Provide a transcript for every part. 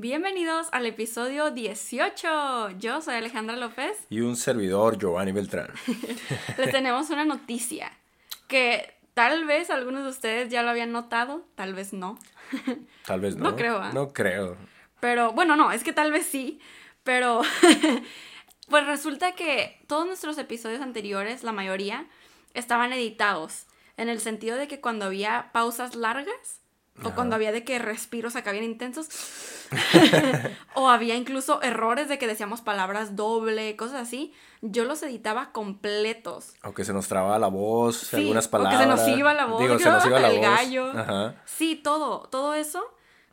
Bienvenidos al episodio 18. Yo soy Alejandra López. Y un servidor, Giovanni Beltrán. Les tenemos una noticia que tal vez algunos de ustedes ya lo habían notado, tal vez no. Tal vez no. No creo, ¿ah? No creo. Pero bueno, no, es que tal vez sí, pero pues resulta que todos nuestros episodios anteriores, la mayoría, estaban editados, en el sentido de que cuando había pausas largas, o cuando había de que respiros acá bien intensos, o había incluso errores de que decíamos palabras doble, cosas así, yo los editaba completos. Aunque se nos trababa la voz, Sí, algunas o que se palabras. nos iba la voz, Digo, se que, nos iba la "Ah, el voz. gallo". Ajá. Sí, todo, todo eso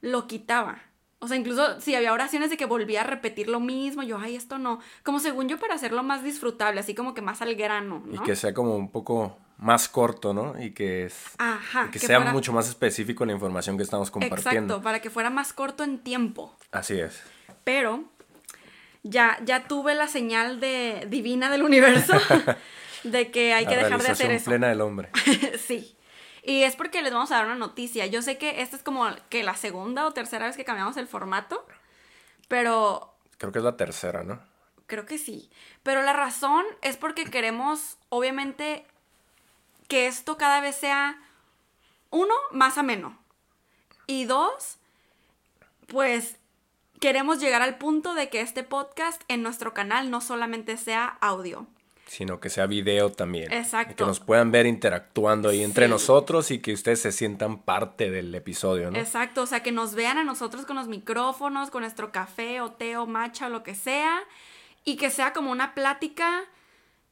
lo quitaba. O sea, incluso si había oraciones de que volvía a repetir lo mismo, yo, ay, esto no. Como según yo, para hacerlo más disfrutable, así como que más al grano, Y que sea como un poco más corto, ¿no? Y que, es- Ajá. y que sea mucho más específico en la información que estamos compartiendo. Exacto, para que fuera más corto en tiempo. Así es. Pero ya, ya tuve la señal de, divina del universo de que hay que la dejar de hacer eso. plena del hombre. sí. Y es porque les vamos a dar una noticia. Yo sé que esta es como que la segunda o tercera vez que cambiamos el formato, pero Creo que es la tercera, ¿no? creo que sí. Pero la razón es porque queremos, obviamente, que esto cada vez sea, uno, más ameno. Y dos, pues queremos llegar al punto de que este podcast en nuestro canal no solamente sea audio. Sino que sea video también. Exacto. Y que nos puedan ver interactuando ahí entre nosotros y que ustedes se sientan parte del episodio, ¿no? Exacto, o sea, que nos vean a nosotros con los micrófonos, con nuestro café o té o matcha o lo que sea, y que sea como una plática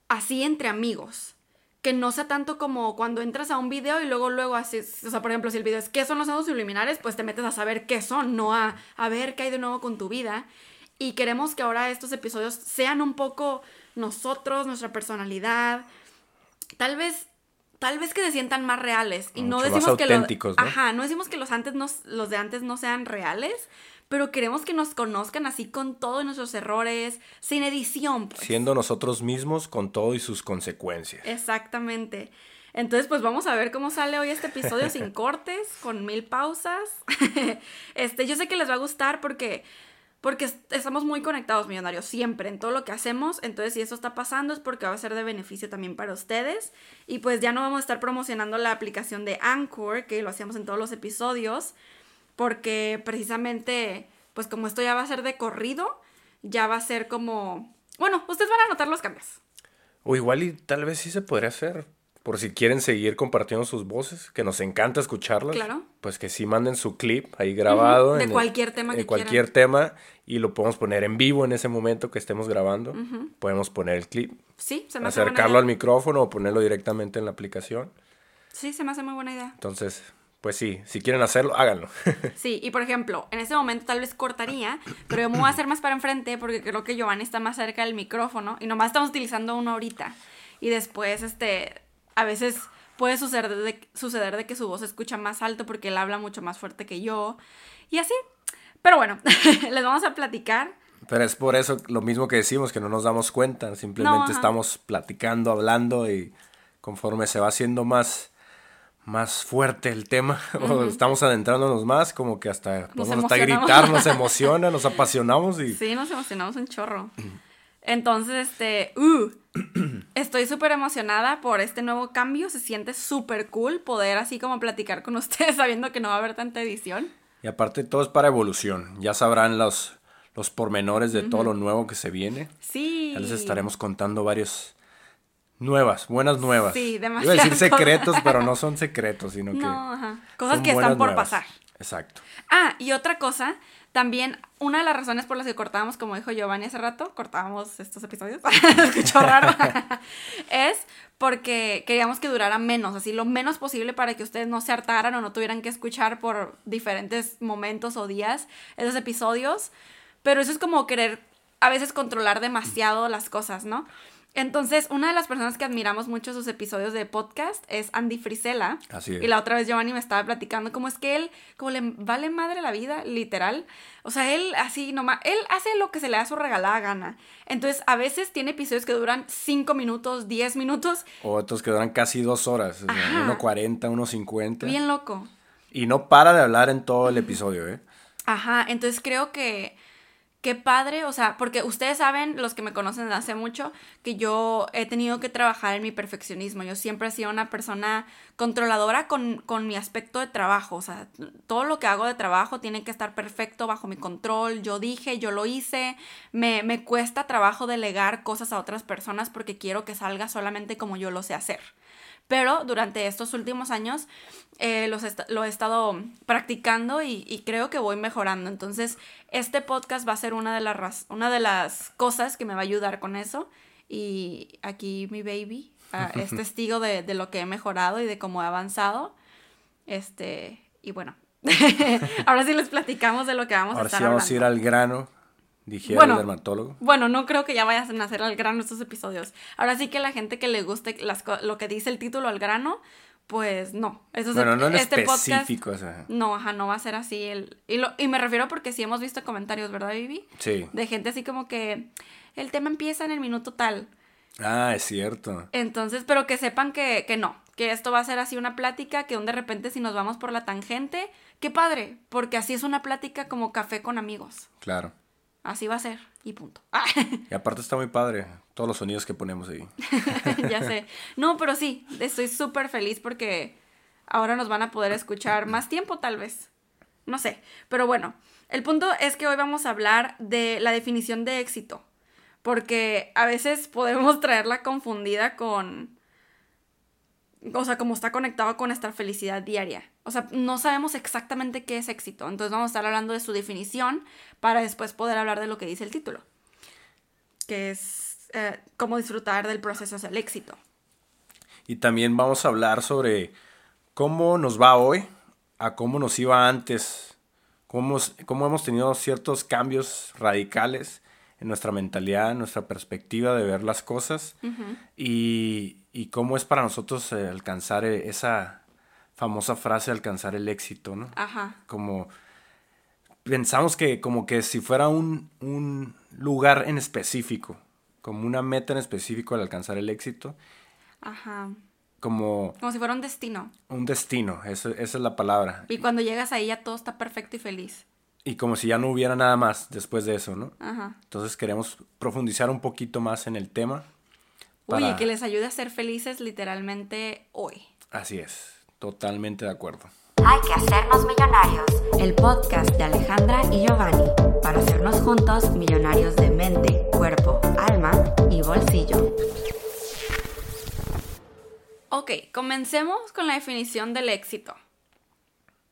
así entre amigos. Que no sea tanto como cuando entras a un video y luego, luego así, o sea, por ejemplo, si el video es ¿qué son los nodos subliminares? Pues te metes a saber qué son, no a, a ver qué hay de nuevo con tu vida. Y queremos que ahora estos episodios sean un poco nosotros, nuestra personalidad, tal vez tal vez que se sientan más reales y no más decimos que los ¿no? ajá no decimos que los antes no, los de antes no sean reales pero queremos que nos conozcan así con todos nuestros errores sin edición pues. Siendo nosotros mismos con todo y sus consecuencias. exactamente entonces pues vamos a ver cómo sale hoy este episodio sin cortes con mil pausas este yo sé que les va a gustar porque porque est- estamos muy conectados, millonarios, siempre, en todo lo que hacemos. Entonces, si eso está pasando es porque va a ser de beneficio también para ustedes. Y pues ya no vamos a estar promocionando la aplicación de Anchor, que lo hacíamos en todos los episodios, porque precisamente, pues como esto ya va a ser de corrido, ya va a ser como... Bueno, ustedes van a notar los cambios. O igual y tal vez sí se podría hacer. Por si quieren seguir compartiendo sus voces, que nos encanta escucharlas. Claro. Pues que sí manden su clip ahí grabado. De en el- cualquier tema de que cualquier tema. Y lo podemos poner en vivo en ese momento que estemos grabando. Podemos poner el clip, Sí, se me hace buena acercarlo al idea. micrófono o ponerlo directamente en la aplicación. Sí, se me hace muy buena idea. Entonces, pues sí, si quieren hacerlo, háganlo. Sí, y por ejemplo, en ese momento tal vez cortaría, pero yo me voy a hacer más para enfrente porque creo que Giovanni está más cerca del micrófono y nomás estamos utilizando uno ahorita. Y después, este, a veces puede suceder de, suceder de que su voz se escucha más alto porque él habla mucho más fuerte que yo. Y así. Pero bueno, les vamos a platicar. Pero es por eso lo mismo que decimos, que no nos damos cuenta. Simplemente No, estamos platicando, hablando y conforme se va haciendo más, más fuerte el tema, o estamos adentrándonos más, como que hasta podemos hasta gritar, nos emociona, nos apasionamos y Sí, nos emocionamos un chorro. Entonces, este, uh, estoy súper emocionada por este nuevo cambio. Se siente súper cool poder así como platicar con ustedes sabiendo que no va a haber tanta edición. Y aparte todo es para evolución. Ya sabrán los, los pormenores de todo lo nuevo que se viene. Sí. Ya les estaremos contando varios nuevas, buenas nuevas. Sí, Iba a decir secretos, pero no son secretos, sino que ajá. Cosas que están por nuevas. pasar. Exacto. Ah, y otra cosa, también una de las razones por las que cortábamos, como dijo Giovanni hace rato, cortábamos estos episodios, escuchó raro, es porque queríamos que durara menos, así lo menos posible para que ustedes no se hartaran o no tuvieran que escuchar por diferentes momentos o días esos episodios. Pero eso es como querer a veces controlar demasiado las cosas, ¿no? Entonces, una de las personas que admiramos mucho sus episodios de podcast es Andy Frisella. Así es. Y la otra vez Giovanni me estaba platicando cómo es que él, como le vale madre la vida, literal. O sea, él así nomás, él hace lo que se le da su regalada gana. Entonces, a veces tiene episodios que duran 5 minutos, 10 minutos. O otros que duran casi dos horas, o sea, Ajá. 1.40, 1.50. Bien loco. Y no para de hablar en todo el episodio, ¿eh? Ajá, entonces creo que qué padre, o sea, porque ustedes saben, los que me conocen desde hace mucho, que yo he tenido que trabajar en mi perfeccionismo. Yo siempre he sido una persona controladora con, con, mi aspecto de trabajo. O sea, todo lo que hago de trabajo tiene que estar perfecto bajo mi control. Yo dije, yo lo hice. Me, me cuesta trabajo delegar cosas a otras personas porque quiero que salga solamente como yo lo sé hacer. Pero durante estos últimos años eh, los lo he estado practicando y, creo que voy mejorando. Entonces, este podcast va a ser una de, las, una de las cosas que me va a ayudar con eso. Y aquí mi baby ah, es testigo de, de, lo que he mejorado y de cómo he avanzado. Este, y bueno, ahora sí les platicamos de lo que vamos a estar Ahora sí vamos a ir al grano Dijera bueno, el dermatólogo. Bueno, no creo que ya vayas a nacer al grano estos episodios. Ahora sí que la gente que le guste las, lo que dice el título al grano, pues no. Eso bueno, no en este específico. No, ajá, no va a ser así. El, y, lo, y me refiero porque sí hemos visto comentarios, ¿verdad, Vivi? Sí. De gente así como que el tema empieza en el minuto tal. Ah, es cierto. Entonces, pero que sepan que, que no, que esto va a ser así una plática, que un de repente si nos vamos por la tangente, qué padre, porque así es una plática como café con amigos. Claro. Así va a ser y punto. y aparte está muy padre todos los sonidos que ponemos ahí. ya sé. No, pero sí, estoy súper feliz porque ahora nos van a poder escuchar más tiempo tal vez. No sé. Pero bueno, el punto es que hoy vamos a hablar de la definición de éxito. Porque a veces podemos traerla confundida con o sea, como está conectado con nuestra felicidad diaria. O sea, no sabemos exactamente qué es éxito. Entonces vamos a estar hablando de su definición para después poder hablar de lo que dice el título, que es eh, cómo disfrutar del proceso hacia el éxito. Y también vamos a hablar sobre cómo nos va hoy, a cómo nos iba antes, cómo, cómo hemos tenido ciertos cambios radicales en nuestra mentalidad, en nuestra perspectiva de ver las cosas y, y, cómo es para nosotros eh, alcanzar eh, esa famosa frase, alcanzar el éxito, ¿no? Ajá. Como pensamos que como que si fuera un, un lugar en específico, como una meta en específico al alcanzar el éxito. Ajá. Como... Como si fuera un destino. Un destino, esa es la palabra. Y cuando llegas ahí ya todo está perfecto y feliz. Y como si ya no hubiera nada más después de eso, ¿no? Ajá. Entonces queremos profundizar un poquito más en el tema. Para... Uy, que les ayude a ser felices literalmente hoy. Así es, totalmente de acuerdo. Hay que hacernos millonarios. El podcast de Alejandra y Giovanni para hacernos juntos millonarios de mente, cuerpo, alma y bolsillo. Ok, comencemos con la definición del éxito.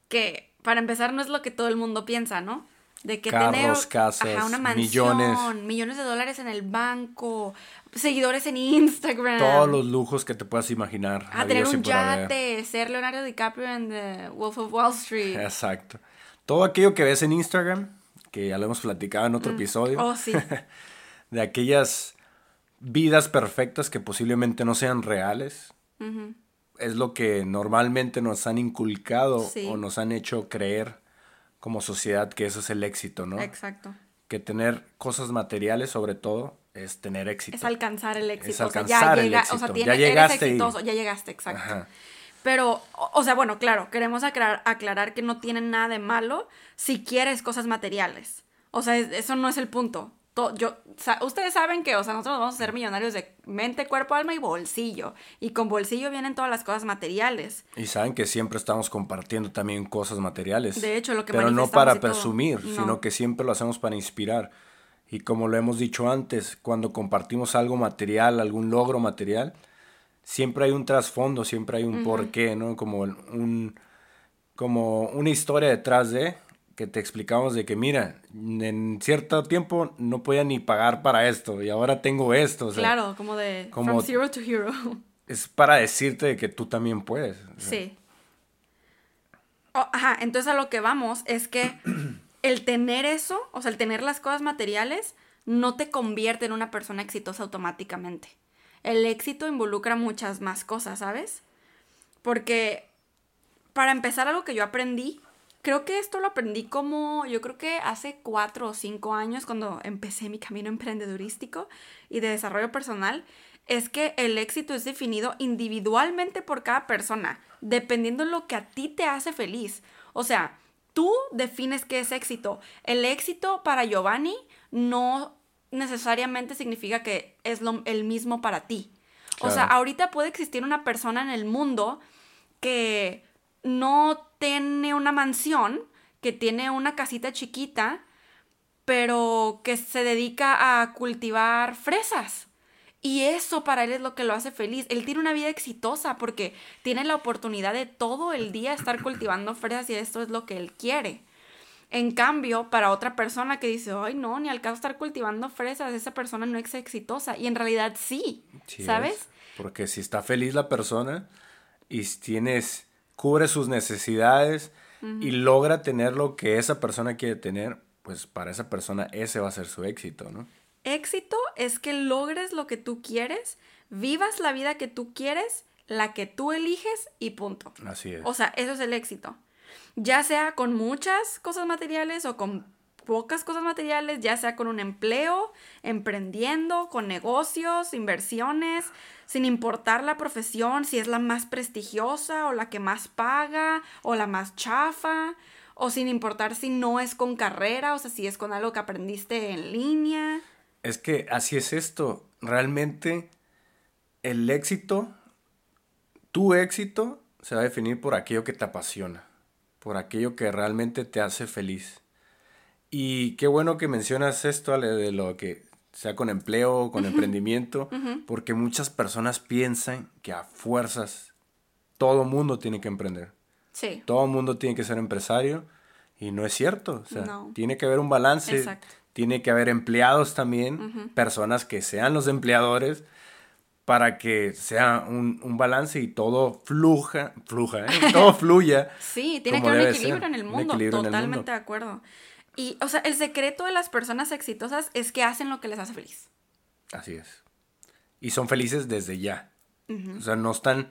Que para empezar, no es lo que todo el mundo piensa, ¿no? De que tener casas, una mansión, millones. millones de dólares en el banco, seguidores en Instagram. Todos los lujos que te puedas imaginar. A tener un yate, ser Leonardo DiCaprio en The Wolf of Wall Street. Exacto. Todo aquello que ves en Instagram, que ya lo hemos platicado en otro mm. episodio. Oh, sí. de aquellas vidas perfectas que posiblemente no sean reales es lo que normalmente nos han inculcado o nos han hecho creer como sociedad que eso es el éxito, ¿no? Exacto. Que tener cosas materiales, sobre todo, es tener éxito. Es alcanzar el éxito. Es alcanzar el éxito. O sea, ya llegaste. exitoso, ya llegaste, exacto. Pero, o sea, bueno, claro, queremos aclarar, aclarar que no tiene nada de malo si quieres cosas materiales. O sea, eso no es el punto yo, ustedes saben que, o sea, nosotros vamos a ser millonarios de mente, cuerpo, alma y bolsillo. Y con bolsillo vienen todas las cosas materiales. Y saben que siempre estamos compartiendo también cosas materiales. De hecho, lo que Pero no para presumir, sino que siempre lo hacemos para inspirar. Y como lo hemos dicho antes, cuando compartimos algo material, algún logro material, siempre hay un trasfondo, siempre hay un porqué, ¿no? Como un como una historia detrás de que te explicamos de que, mira, en cierto tiempo no podía ni pagar para esto y ahora tengo esto. claro, como de como, from zero to hero. Es para decirte que tú también puedes. Sí. Oh, ajá, entonces a lo que vamos es que el tener eso, o sea, el tener las cosas materiales, no te convierte en una persona exitosa automáticamente. El éxito involucra muchas más cosas, ¿sabes? Porque, para empezar, algo que yo aprendí Creo que esto lo aprendí como, yo creo que hace cuatro o cinco años cuando empecé mi camino emprendedurístico y de desarrollo personal, es que el éxito es definido individualmente por cada persona, dependiendo de lo que a ti te hace feliz. O sea, tú defines qué es éxito. El éxito para Giovanni no necesariamente significa que es lo, el mismo para ti. O sea, ahorita puede existir una persona en el mundo que no tiene una mansión, que tiene una casita chiquita, pero que se dedica a cultivar fresas. Y eso para él es lo que lo hace feliz. Él tiene una vida exitosa porque tiene la oportunidad de todo el día estar cultivando fresas y esto es lo que él quiere. En cambio, para otra persona que dice, ay, no, ni al caso estar cultivando fresas, esa persona no es exitosa. Y en realidad sí, ¿sabes? Porque si está feliz la persona y tienes, cubre sus necesidades y logra tener lo que esa persona quiere tener, pues para esa persona ese va a ser su éxito, ¿no? Éxito es que logres lo que tú quieres, vivas la vida que tú quieres, la que tú eliges y punto. Así es. O sea, eso es el éxito. Ya sea con muchas cosas materiales o con pocas cosas materiales, ya sea con un empleo, emprendiendo, con negocios, inversiones, sin importar la profesión, si es la más prestigiosa o la que más paga o la más chafa, o sin importar si no es con carrera, o sea, si es con algo que aprendiste en línea. Es que así es esto. Realmente el éxito, tu éxito, se va a definir por aquello que te apasiona, por aquello que realmente te hace feliz. Y qué bueno que mencionas esto de lo que sea con empleo, con emprendimiento, porque muchas personas piensan que a fuerzas todo mundo tiene que emprender. Sí. Todo mundo tiene que ser empresario y no es cierto. O sea, tiene que haber un balance. Exacto tiene que haber empleados también, personas que sean los empleadores, para que sea un, balance y todo fluja, fluja, ¿eh? todo fluya. sí, tiene que haber un equilibrio en el mundo, totalmente de acuerdo. Y, o sea, el secreto de las personas exitosas es que hacen lo que les hace feliz. Así es. Y son felices desde ya. O sea, no están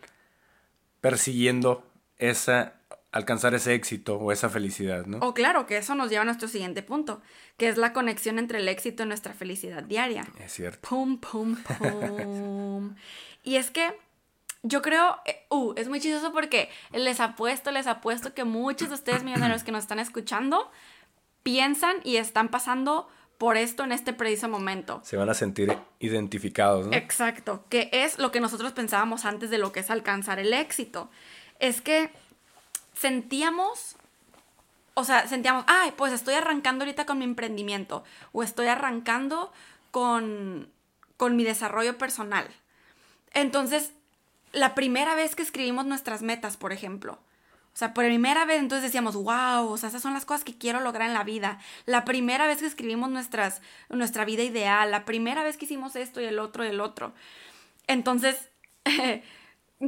persiguiendo esa alcanzar ese éxito o esa felicidad, ¿no? O claro, que eso nos lleva a nuestro siguiente punto, que es la conexión entre el éxito y nuestra felicidad diaria. Es cierto. Pum, pum, pum. y es que yo creo, eh, uh, es muy chistoso porque les apuesto, les apuesto que muchos de ustedes millonarios que nos están escuchando piensan y están pasando por esto en este preciso momento. Se van a sentir identificados, ¿no? Exacto, que es lo que nosotros pensábamos antes de lo que es alcanzar el éxito. Es que sentíamos, o sea, sentíamos, ay, pues estoy arrancando ahorita con mi emprendimiento o estoy arrancando con, con mi desarrollo personal. Entonces, la primera vez que escribimos nuestras metas, por ejemplo, o sea, por primera vez entonces decíamos, wow, o sea, esas son las cosas que quiero lograr en la vida. La primera vez que escribimos nuestras, nuestra vida ideal, la primera vez que hicimos esto y el otro y el otro. Entonces,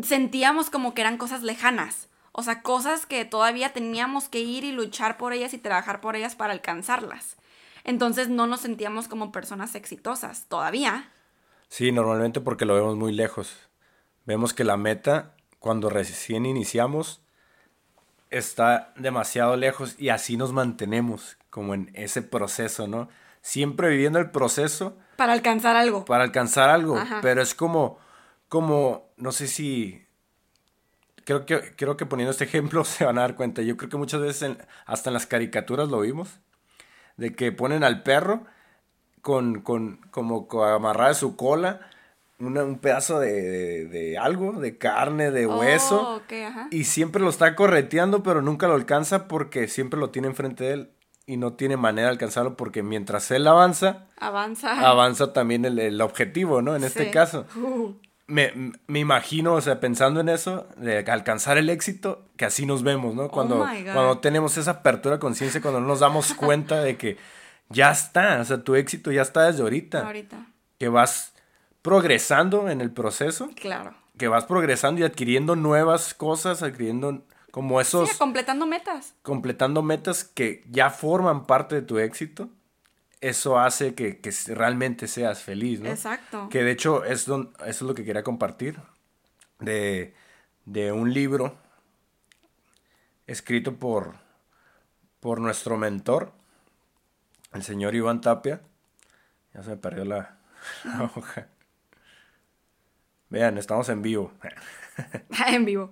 sentíamos como que eran cosas lejanas. O sea, cosas que todavía teníamos que ir y luchar por ellas y trabajar por ellas para alcanzarlas. Entonces no nos sentíamos como personas exitosas todavía. Sí, normalmente porque lo vemos muy lejos. Vemos que la meta, cuando recién iniciamos, está demasiado lejos y así nos mantenemos como en ese proceso, ¿no? Siempre viviendo el proceso. Para alcanzar algo. Para alcanzar algo. Pero es como, como, no sé si creo que, creo que poniendo este ejemplo se van a dar cuenta. Yo creo que muchas veces hasta en las caricaturas lo vimos. De que ponen al perro con, con como amarrada su cola un pedazo de, algo, de carne, de oh, hueso. Y siempre lo está correteando, pero nunca lo alcanza porque siempre lo tiene enfrente de él y no tiene manera de alcanzarlo porque mientras él avanza, avanza, avanza también el, objetivo, ¿no? En este caso. Uh me, me, imagino, o sea, pensando en eso, de alcanzar el éxito, que así nos vemos, ¿no? Cuando, oh cuando tenemos esa apertura de conciencia, cuando nos damos cuenta de que ya está, o sea, tu éxito ya está desde ahorita. Ahorita. Que vas progresando en el proceso. Claro. Que vas progresando y adquiriendo nuevas cosas, adquiriendo como esos... Sí, completando metas. Completando metas que ya forman parte de tu éxito eso hace que, realmente seas feliz, ¿no? Exacto. Que de hecho es eso es lo que quería compartir de, un libro escrito por, por nuestro mentor, el señor Iván Tapia. Ya se me perdió la, la hoja. Vean, estamos en vivo. en vivo.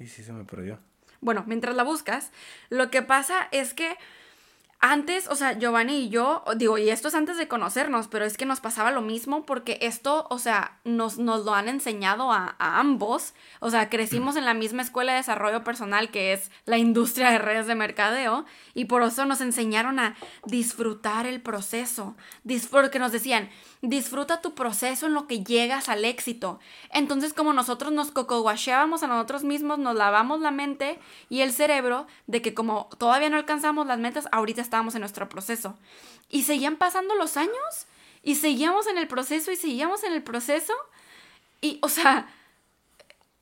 Y sí se me perdió. Bueno, mientras la buscas, lo que pasa es que antes, o sea, Giovanni y yo, digo, y esto es antes de conocernos, pero es que nos pasaba lo mismo porque esto, o sea, nos, nos lo han enseñado a, ambos. O sea, crecimos en la misma escuela de desarrollo personal que es la industria de redes de mercadeo y por eso nos enseñaron a disfrutar el proceso. Porque nos decían, disfruta tu proceso en lo que llegas al éxito. Entonces, como nosotros nos cocoguacheábamos a nosotros mismos, nos lavamos la mente y el cerebro de que como todavía no alcanzamos las metas, ahorita estábamos en nuestro proceso. Y seguían pasando los años y seguíamos en el proceso y seguíamos en el proceso. Y, o sea,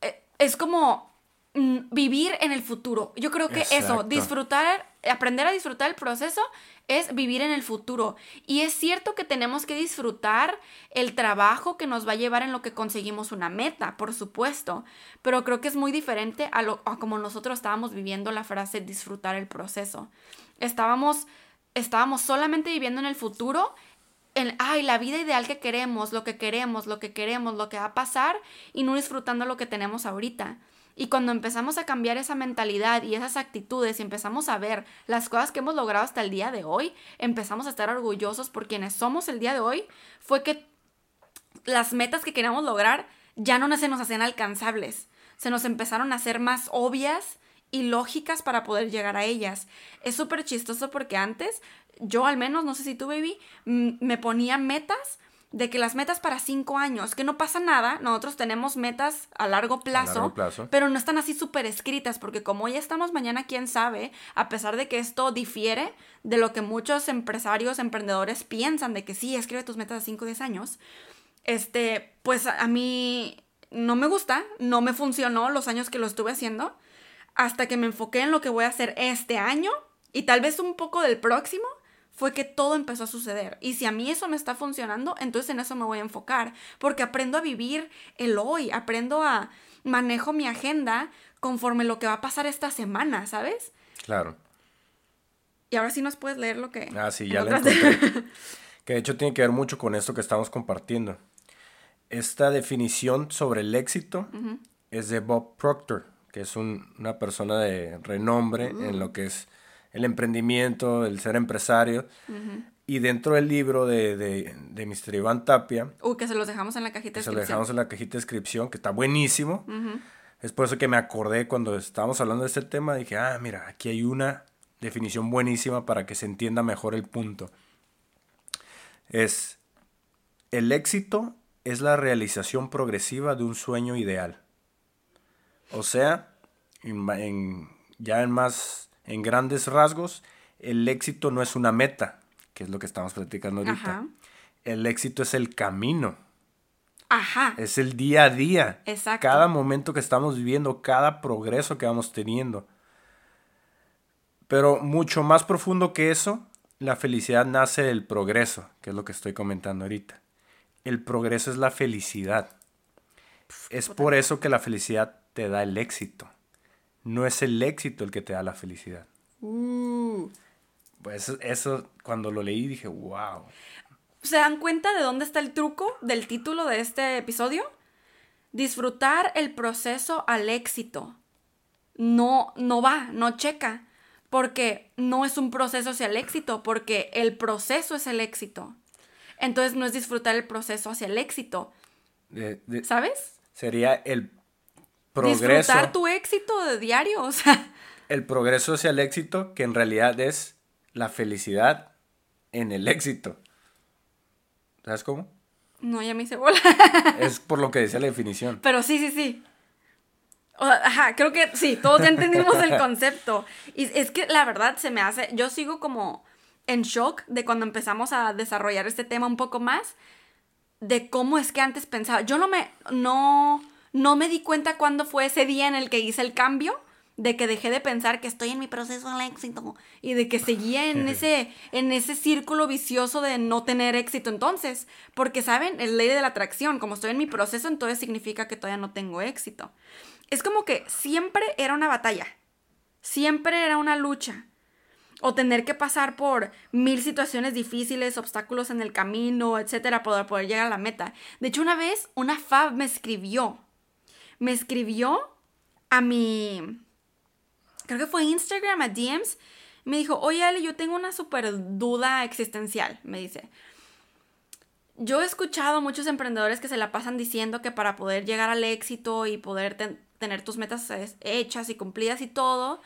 eh, es como mm, vivir en el futuro. Yo creo que eso, disfrutar, aprender a disfrutar el proceso es vivir en el futuro. Y es cierto que tenemos que disfrutar el trabajo que nos va a llevar en lo que conseguimos una meta, por supuesto. Pero creo que es muy diferente a, lo, a como nosotros estábamos viviendo la frase disfrutar el proceso. Estábamos, estábamos solamente viviendo en el futuro, en, ay, la vida ideal que queremos, lo que queremos, lo que queremos, lo que va a pasar, y no disfrutando lo que tenemos ahorita. Y cuando empezamos a cambiar esa mentalidad y esas actitudes y empezamos a ver las cosas que hemos logrado hasta el día de hoy, empezamos a estar orgullosos por quienes somos el día de hoy, fue que las metas que queríamos lograr ya no se nos hacían alcanzables, se nos empezaron a hacer más obvias y lógicas para poder llegar a ellas. Es súper chistoso porque antes, yo al menos, no sé si tú, baby, me ponía metas de que las metas para cinco años, que no pasa nada, nosotros tenemos metas a largo plazo, pero no están así súper escritas, porque como ya estamos mañana, quién sabe, a pesar de que esto difiere de lo que muchos empresarios, emprendedores piensan de que sí, escribe tus metas a cinco o diez años, este, pues a mí no me gusta, no me funcionó los años que lo estuve haciendo, hasta que me enfoqué en lo que voy a hacer este año y tal vez un poco del próximo, fue que todo empezó a suceder. Y si a mí eso me está funcionando, entonces en eso me voy a enfocar, porque aprendo a vivir el hoy, aprendo a manejo mi agenda conforme lo que va a pasar esta semana, ¿sabes? Claro. Y ahora sí nos puedes leer lo que... Ah, sí, ya le encontré. que de hecho tiene que ver mucho con esto que estamos compartiendo. Esta definición sobre el éxito es de Bob Proctor que es una persona de renombre en lo que es el emprendimiento, el ser empresario. Y dentro del libro de, de, Mr. Iván Tapia. Uh, que se los dejamos en la cajita de descripción. Se los dejamos en la cajita de descripción, que está buenísimo. Es por eso que me acordé cuando estábamos hablando de este tema. Dije, ah, mira, aquí hay una definición buenísima para que se entienda mejor el punto. Es, el éxito es la realización progresiva de un sueño ideal. O sea, en, ya en más, en grandes rasgos, el éxito no es una meta, que es lo que estamos platicando ahorita. El éxito es el camino. Ajá. Es el día a día. Exacto. Cada momento que estamos viviendo, cada progreso que vamos teniendo. Pero mucho más profundo que eso, la felicidad nace del progreso, que es lo que estoy comentando ahorita. El progreso es la felicidad. es por eso que la felicidad te da el éxito. No es el éxito el que te da la felicidad. Uh. Pues eso, cuando lo leí dije, wow. ¿Se dan cuenta de dónde está el truco del título de este episodio? Disfrutar el proceso al éxito. No, no va, no checa. Porque no es un proceso hacia el éxito, porque el proceso es el éxito. Entonces no es disfrutar el proceso hacia el éxito. ¿Sabes? Sería el progreso. Disfrutar tu éxito de diario, o sea. El progreso hacia el éxito, que en realidad es la felicidad en el éxito. ¿Sabes cómo? No, ya me hice bola. es por lo que decía la definición. Pero sí, sí, sí. ajá, creo que sí, todos ya entendimos el concepto. Y es que la verdad se me hace, yo sigo como en shock de cuando empezamos a desarrollar este tema un poco más, de cómo es que antes pensaba. Yo no me, no, no me di cuenta cuándo fue ese día en el que hice el cambio, de que dejé de pensar que estoy en mi proceso del éxito y de que seguía en ese, en ese círculo vicioso de no tener éxito entonces. Porque, ¿saben? Es ley de la atracción. Como estoy en mi proceso, entonces significa que todavía no tengo éxito. Es como que siempre era una batalla. Siempre era una lucha. O tener que pasar por mil situaciones difíciles, obstáculos en el camino, etcétera, para poder llegar a la meta. De hecho, una vez una fab me escribió me escribió a mi, creo que fue Instagram, a DMs, me dijo, oye Ale, yo tengo una súper duda existencial, me dice. Yo he escuchado muchos emprendedores que se la pasan diciendo que para poder llegar al éxito y poder tener tus metas hechas y cumplidas y todo,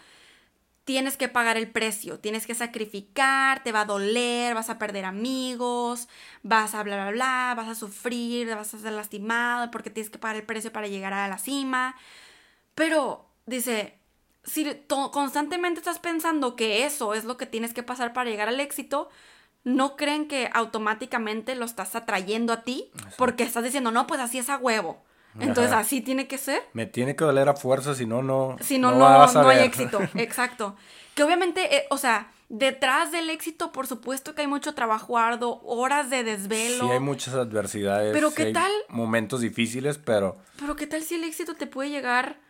tienes que pagar el precio, tienes que sacrificar, te va a doler, vas a perder amigos, vas a bla, bla, bla, vas a sufrir, vas a ser lastimado porque tienes que pagar el precio para llegar a la cima. Pero, dice, si constantemente estás pensando que eso es lo que tienes que pasar para llegar al éxito, no creen que automáticamente lo estás atrayendo a ti porque estás diciendo, no, pues así es a huevo. Entonces así tiene que ser. Me tiene que doler a fuerza, si no, no. Si no, no, no, hay éxito. Exacto. Que obviamente, eh, o sea, detrás del éxito, por supuesto que hay mucho trabajo arduo, horas de desvelo. Sí, hay muchas adversidades. Pero qué tal. Momentos difíciles, pero. Pero qué tal si el éxito te puede llegar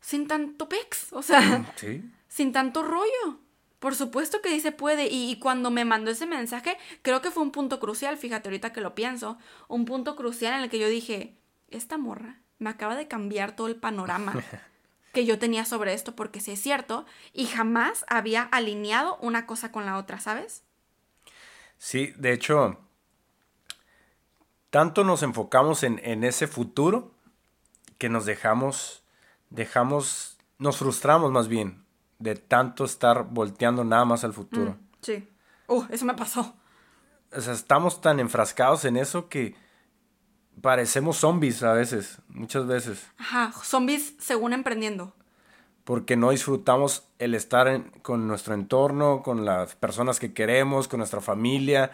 sin tanto pex, o sea, ¿Sí? sin tanto rollo. Por supuesto que se puede. y, cuando me mandó ese mensaje, creo que fue un punto crucial, fíjate ahorita que lo pienso, un punto crucial en el que yo dije, esta morra me acaba de cambiar todo el panorama que yo tenía sobre esto, porque sí es cierto, y jamás había alineado una cosa con la otra, ¿sabes? Sí, de hecho, tanto nos enfocamos en, ese futuro que nos dejamos, dejamos, nos frustramos más bien de tanto estar volteando nada más al futuro. Mm, sí. Uh, eso me pasó. O sea, estamos tan enfrascados en eso que parecemos zombies a veces, muchas veces. Ajá, zombies según emprendiendo. Porque no disfrutamos el estar con nuestro entorno, con las personas que queremos, con nuestra familia.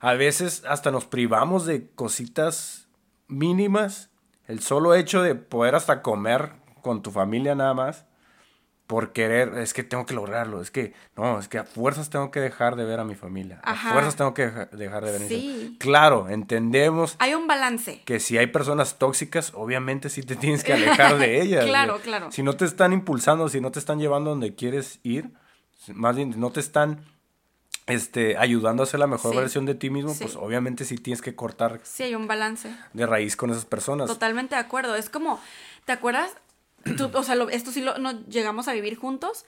A veces hasta nos privamos de cositas mínimas. El solo hecho de poder hasta comer con tu familia nada más por querer, es que tengo que lograrlo, es que, no, es que a fuerzas tengo que dejar de ver a mi familia, a fuerzas tengo que dejar de ver a mi familia. Claro, entendemos. Hay un balance. Que si hay personas tóxicas, obviamente sí te tienes que alejar de ellas. claro, claro. Si no te están impulsando, si no te están llevando donde quieres ir, más bien no te están este, ayudando a ser la mejor versión de ti mismo, pues obviamente sí tienes que cortar. Sí, hay un balance. De raíz con esas personas. Totalmente de acuerdo. Es como, ¿te acuerdas? Esto sí lo, no llegamos a vivir juntos,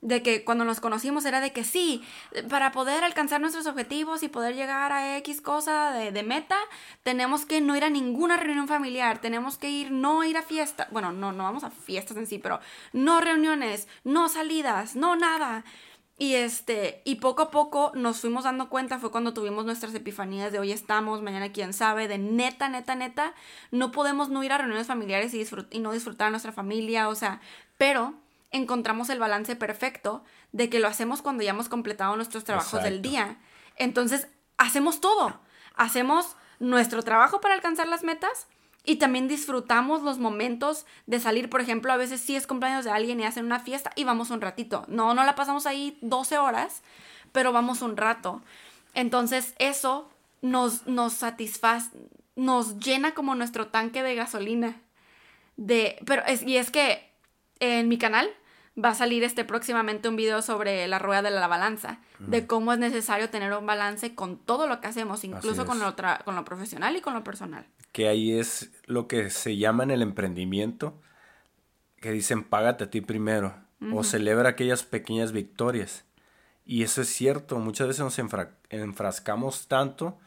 de que cuando nos conocimos era de que sí, para poder alcanzar nuestros objetivos y poder llegar a X cosa de, de, meta, tenemos que no ir a ninguna reunión familiar, tenemos que ir, no ir a fiestas, bueno, no, no vamos a fiestas en sí, pero no reuniones, no salidas, no nada. Y este, y poco a poco nos fuimos dando cuenta, fue cuando tuvimos nuestras epifanías de hoy estamos, mañana quién sabe, de neta, neta, neta, no podemos no ir a reuniones familiares y, y no disfrutar a nuestra familia, o sea, pero encontramos el balance perfecto de que lo hacemos cuando ya hemos completado nuestros trabajos del día. Entonces, hacemos todo. Hacemos nuestro trabajo para alcanzar las metas, y también disfrutamos los momentos de salir, por ejemplo, a veces sí es cumpleaños de alguien y hacen una fiesta y vamos un ratito. No, no la pasamos ahí 12 horas, pero vamos un rato. Entonces eso nos, nos satisface, nos llena como nuestro tanque de gasolina. De, pero es, y es que en mi canal va a salir este próximamente un video sobre la rueda de la balanza, de cómo es necesario tener un balance con todo lo que hacemos, incluso con lo, con lo profesional y con lo personal. Que ahí es lo que se llama en el emprendimiento, que dicen págate a ti primero o celebra aquellas pequeñas victorias. Y eso es cierto, muchas veces nos enfrascamos tanto,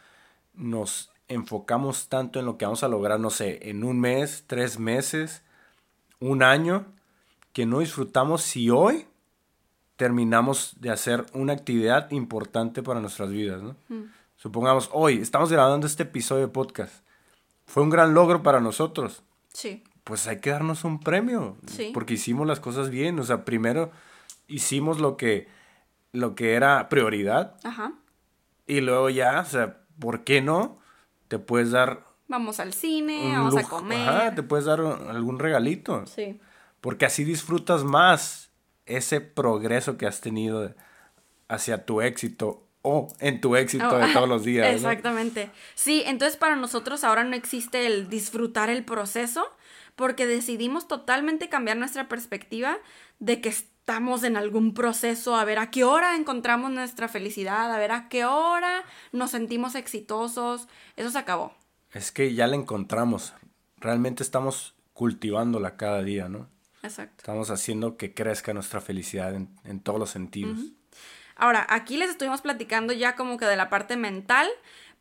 nos enfocamos tanto en lo que vamos a lograr, no sé, en un mes, tres meses, un año, que no disfrutamos si hoy terminamos de hacer una actividad importante para nuestras vidas, ¿no? Mm. Supongamos, hoy estamos grabando este episodio de podcast. Fue un gran logro para nosotros. Sí. Pues hay que darnos un premio. Sí. Porque hicimos las cosas bien. O sea, primero hicimos lo que, lo que era prioridad. Ajá. Y luego ya, o sea, ¿por qué no? Te puedes dar... Vamos al cine, vamos a comer. Ajá, te puedes dar algún regalito. Sí porque así disfrutas más ese progreso que has tenido hacia tu éxito o en tu éxito de todos los días. Exactamente. Sí, entonces para nosotros ahora no existe el disfrutar el proceso porque decidimos totalmente cambiar nuestra perspectiva de que estamos en algún proceso, a ver a qué hora encontramos nuestra felicidad, a ver a qué hora nos sentimos exitosos. Eso se acabó. Es que ya la encontramos. Realmente estamos cultivándola cada día, ¿no? Exacto. Estamos haciendo que crezca nuestra felicidad en, todos los sentidos. Ahora, aquí les estuvimos platicando ya como que de la parte mental,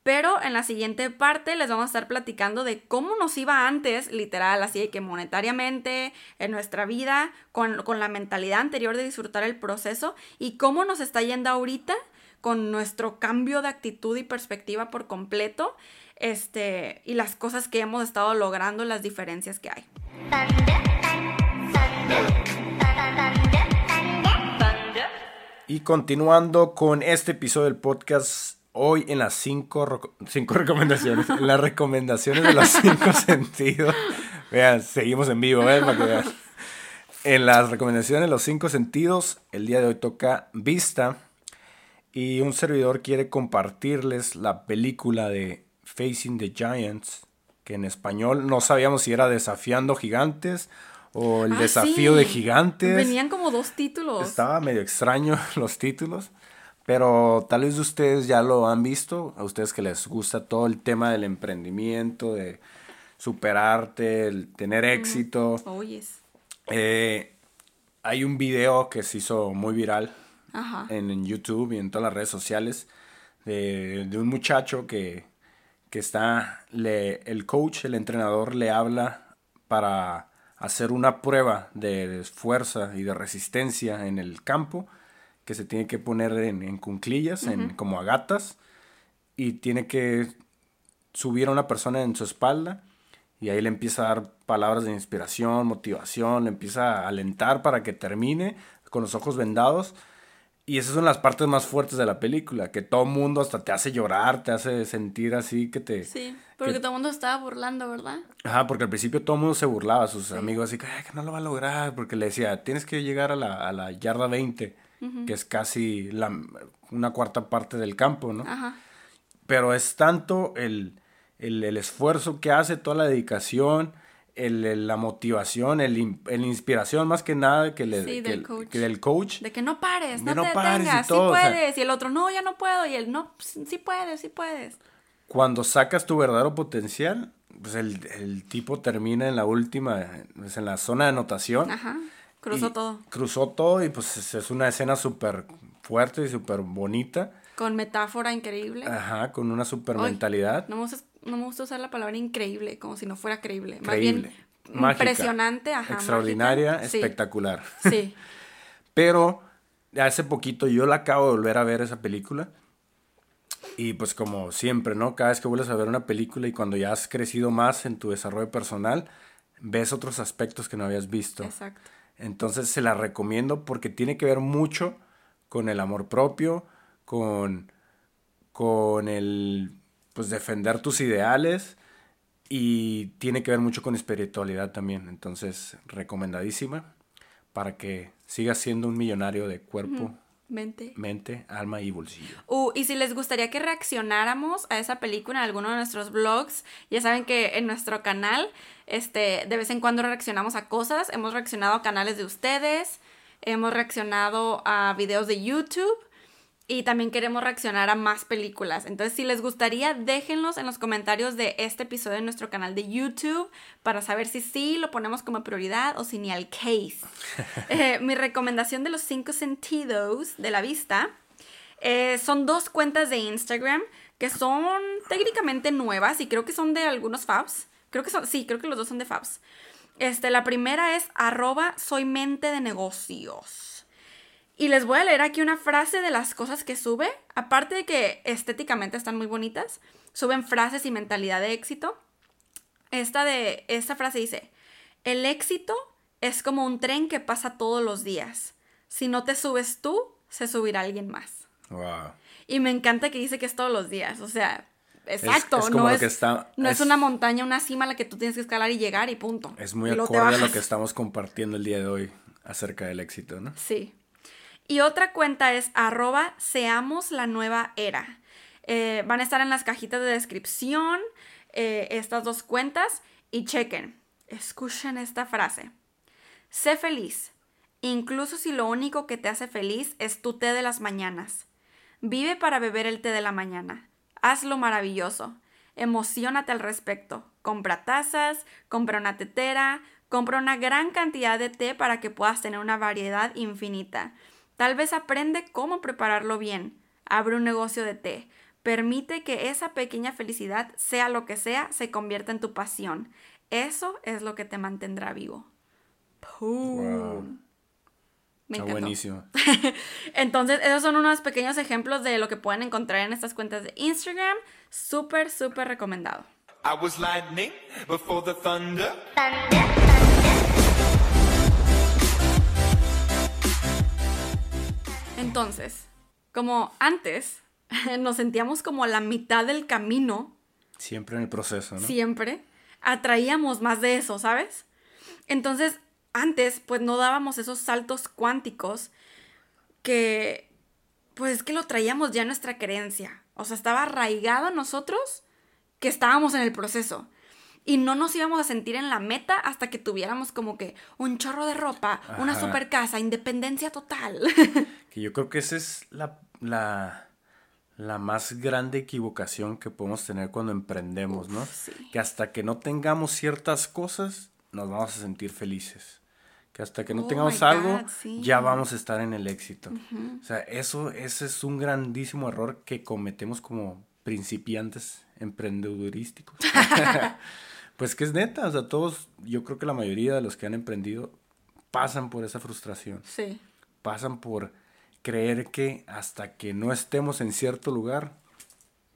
pero en la siguiente parte les vamos a estar platicando de cómo nos iba antes, literal, así que monetariamente, en nuestra vida, con, con la mentalidad anterior de disfrutar el proceso y cómo nos está yendo ahorita con nuestro cambio de actitud y perspectiva por completo, este, y las cosas que hemos estado logrando, las diferencias que hay. Y continuando con este episodio del podcast, hoy en las cinco, cinco recomendaciones, en las recomendaciones de los cinco sentidos. Vean, seguimos en vivo, ¿ves? Para que vean. En las recomendaciones de los cinco sentidos, el día de hoy toca Vista. Y un servidor quiere compartirles la película de Facing the Giants, que en español no sabíamos si era Desafiando Gigantes o El ah, Desafío de Gigantes. Venían como dos títulos. Estaba medio extraño los títulos, pero tal vez ustedes ya lo han visto, a ustedes que les gusta todo el tema del emprendimiento, de superarte, el tener éxito. Oh, eh, hay un video que se hizo muy viral En, YouTube y en todas las redes sociales de, de un muchacho que que está, le, el coach, el entrenador le habla para hacer una prueba de fuerza y de resistencia en el campo, que se tiene que poner en, en cunclillas, en, como a gatas, y tiene que subir a una persona en su espalda, y ahí le empieza a dar palabras de inspiración, motivación, le empieza a alentar para que termine con los ojos vendados, y esas son las partes más fuertes de la película, que todo mundo hasta te hace llorar, te hace sentir así que te... Sí, porque todo el mundo estaba burlando, ¿verdad? Ajá, porque al principio todo el mundo se burlaba, sus amigos así que, que no lo va a lograr, porque le decía, tienes que llegar a la, a la yarda 20, que es casi la, una cuarta parte del campo, ¿no? Ajá. Pero es tanto el, el, el esfuerzo que hace, toda la dedicación, el, la motivación, el, el, inspiración más que nada que, le, del, coach. De que no pares, no, te detengas, sí puedes. y el otro, no, ya no puedo. Y él, no, sí puedes, sí puedes. Cuando sacas tu verdadero potencial, pues el, tipo termina en la última, pues en la zona de anotación. Ajá, cruzó todo. Cruzó todo y pues es una escena súper fuerte y súper bonita. Con metáfora increíble. Ajá, con una super mentalidad. No hemos no me gusta usar la palabra increíble, como si no fuera creíble. Más bien impresionante, ajá, extraordinaria, espectacular. Sí. Pero hace poquito yo la acabo de volver a ver esa película. Y pues como siempre, ¿no? Cada vez que vuelves a ver una película y cuando ya has crecido más en tu desarrollo personal, ves otros aspectos que no habías visto. Exacto. Entonces se la recomiendo porque tiene que ver mucho con el amor propio, con, con el pues defender tus ideales y tiene que ver mucho con espiritualidad también. Entonces, recomendadísima para que sigas siendo un millonario de cuerpo, mente. mente, alma y bolsillo. Uh, y si les gustaría que reaccionáramos a esa película en alguno de nuestros blogs, ya saben que en nuestro canal, este, de vez en cuando reaccionamos a cosas. Hemos reaccionado a canales de ustedes, hemos reaccionado a videos de YouTube y también queremos reaccionar a más películas. Entonces, si les gustaría, déjenlos en los comentarios de este episodio en nuestro canal de YouTube para saber si sí lo ponemos como prioridad o si ni al case. Eh, mi recomendación de los cinco sentidos de la vista eh, son dos cuentas de Instagram que son técnicamente nuevas y creo que son de algunos Fabs. Creo que son, sí, creo que los dos son de Fabs. Este, la primera es arroba soy mente de negocios. Y les voy a leer aquí una frase de las cosas que sube. Aparte de que estéticamente están muy bonitas, suben frases y mentalidad de éxito. Esta, de, esta frase dice, el éxito es como un tren que pasa todos los días. Si no te subes tú, se subirá alguien más. Wow. Y me encanta que dice que es todos los días. O sea, exacto. Es, no, es, no es, una montaña, una cima a la que tú tienes que escalar y llegar y punto. Es muy acorde a lo que estamos compartiendo el día de hoy acerca del éxito, ¿no? Sí. Y otra cuenta es arroba seamos la nueva era. Eh, van a estar en las cajitas de descripción eh, estas dos cuentas y chequen, escuchen esta frase. Sé feliz, incluso si lo único que te hace feliz es tu té de las mañanas. Vive para beber el té de la mañana. Hazlo maravilloso. Emocionate al respecto. Compra tazas, compra una tetera, Compra una gran cantidad de té para que puedas tener una variedad infinita. Tal vez aprende cómo prepararlo bien. Abre un negocio de té. Permite que esa pequeña felicidad, sea lo que sea, se convierta en tu pasión. Eso es lo que te mantendrá vivo. ¡Pum! Me Está buenísimo. Entonces, esos son unos pequeños ejemplos de lo que pueden encontrar en estas cuentas de Instagram. Súper, súper recomendado. I was lightning before the thunder. Entonces, como antes, nos sentíamos como a la mitad del camino, Siempre en el proceso, ¿no? siempre, atraíamos más de eso, ¿sabes? Entonces, antes, pues no dábamos esos saltos cuánticos que, pues es que lo traíamos ya en nuestra creencia. O sea, estaba arraigado en nosotros que estábamos en el proceso. Y no nos íbamos a sentir en la meta hasta que tuviéramos como que un chorro de ropa, una super casa, independencia total. Que yo creo que esa es la, la, la más grande equivocación que podemos tener cuando emprendemos, ¿no? sí. Que hasta que no tengamos ciertas cosas, nos vamos a sentir felices. Que hasta que no Oh tengamos algo, God, sí. ya vamos a estar en el éxito. O sea, eso, ese es un grandísimo error que cometemos como principiantes emprendedurísticos. pues que es neta, o sea, todos, yo creo que la mayoría de los que han emprendido pasan por esa frustración sí. pasan por creer que hasta que no estemos en cierto lugar,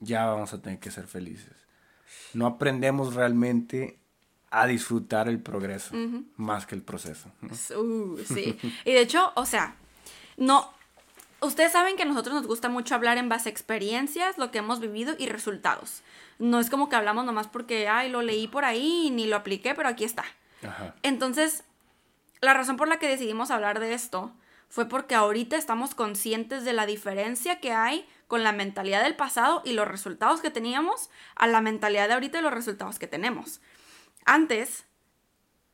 ya vamos a tener que ser felices. No aprendemos realmente a disfrutar el progreso más que el proceso. ¿no? Uh, sí. Y de hecho, o sea, no. Ustedes saben que a nosotros nos gusta mucho hablar en base a experiencias, lo que hemos vivido y resultados. No es como que hablamos nomás porque, ay, lo leí por ahí, ni lo apliqué, pero aquí está. Ajá. Entonces, la razón por la que decidimos hablar de esto fue porque ahorita estamos conscientes de la diferencia que hay con la mentalidad del pasado y los resultados que teníamos a la mentalidad de ahorita y los resultados que tenemos. Antes,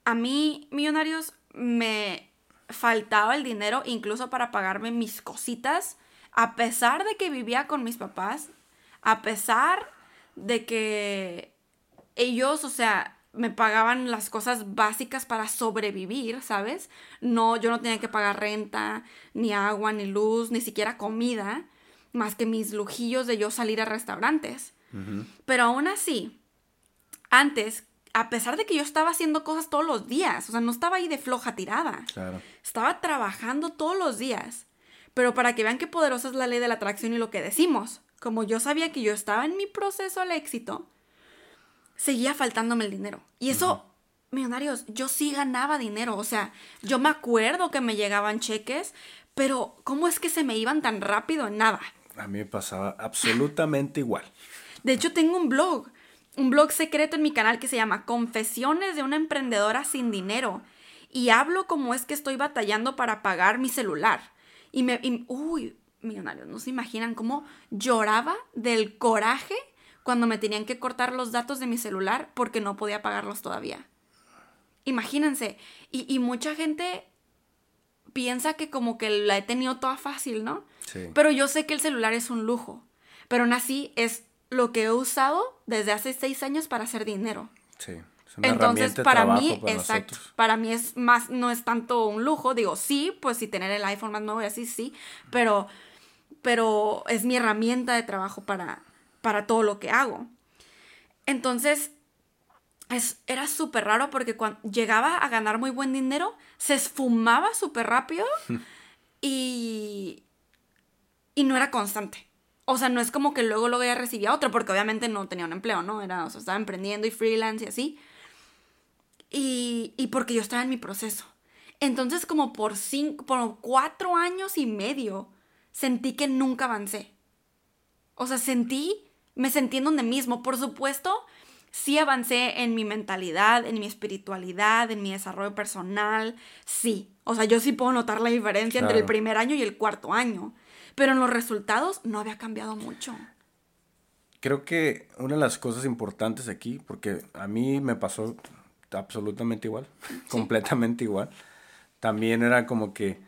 a mí, millonarios, me faltaba el dinero incluso para pagarme mis cositas, a pesar de que vivía con mis papás, a pesar de que ellos, o sea, me pagaban las cosas básicas para sobrevivir, ¿sabes? No, yo no tenía que pagar renta, ni agua, ni luz, ni siquiera comida, más que mis lujillos de yo salir a restaurantes. Pero aún así, antes, a pesar de que yo estaba haciendo cosas todos los días, o sea, no estaba ahí de floja tirada. Claro. Estaba trabajando todos los días. Pero para que vean qué poderosa es la ley de la atracción y lo que decimos, como yo sabía que yo estaba en mi proceso al éxito, seguía faltándome el dinero. Y eso, millonarios, yo sí ganaba dinero. O sea, yo me acuerdo que me llegaban cheques, pero ¿cómo es que se me iban tan rápido en nada? A mí me pasaba absolutamente igual. De hecho, tengo un blog, un blog secreto en mi canal que se llama Confesiones de una emprendedora sin dinero. Y hablo como es que estoy batallando para pagar mi celular. Y me, y- uy, millonarios, no se imaginan cómo lloraba del coraje cuando me tenían que cortar los datos de mi celular porque no podía pagarlos todavía. Imagínense. Y, y mucha gente piensa que como que la he tenido toda fácil, ¿no? Sí. Pero yo sé que el celular es un lujo. Pero aún así es lo que he usado desde hace seis años para hacer dinero. Sí. Es una Entonces, para mí, para exacto, nosotros. para mí es más, no es tanto un lujo, digo, sí, pues si tener el iPhone más nuevo y así, sí, pero, pero es mi herramienta de trabajo para, para todo lo que hago. Entonces, es, era súper raro porque cuando llegaba a ganar muy buen dinero, se esfumaba súper rápido y, y no era constante. O sea, no es como que luego luego ya recibía otro, porque obviamente no tenía un empleo, ¿no? Era, o sea, estaba emprendiendo y freelance y así. Y, y porque yo estaba en mi proceso. Entonces, como por cinco, por cuatro años y medio, sentí que nunca avancé. O sea, sentí, me sentí en donde mismo. Por supuesto, sí avancé en mi mentalidad, en mi espiritualidad, en mi desarrollo personal. Sí. O sea, yo sí puedo notar la diferencia entre el primer año y el cuarto año. Pero en los resultados no había cambiado mucho. Creo que una de las cosas importantes aquí, porque a mí me pasó absolutamente igual, completamente igual. También era como que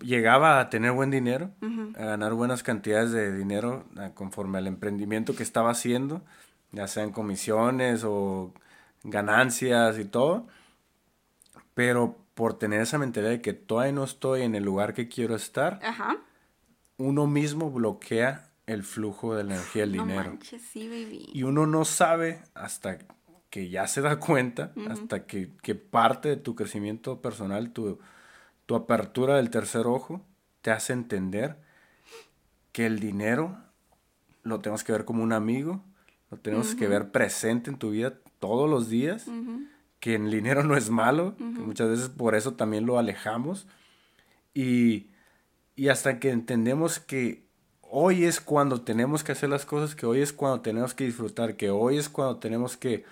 llegaba a tener buen dinero, a ganar buenas cantidades de dinero eh, conforme al emprendimiento que estaba haciendo, ya sean comisiones o ganancias y todo. Pero por tener esa mentalidad de que todavía no estoy en el lugar que quiero estar, Ajá. Uno mismo bloquea el flujo de la energía del No dinero. manches, sí, baby. Y uno no sabe hasta que ya se da cuenta, hasta que, que parte de tu crecimiento personal, tu, tu apertura del tercer ojo, te hace entender que el dinero lo tenemos que ver como un amigo, lo tenemos que ver presente en tu vida todos los días, que el dinero no es malo, que muchas veces por eso también lo alejamos. Y, y hasta que entendemos que hoy es cuando tenemos que hacer las cosas, que hoy es cuando tenemos que disfrutar, que hoy es cuando tenemos que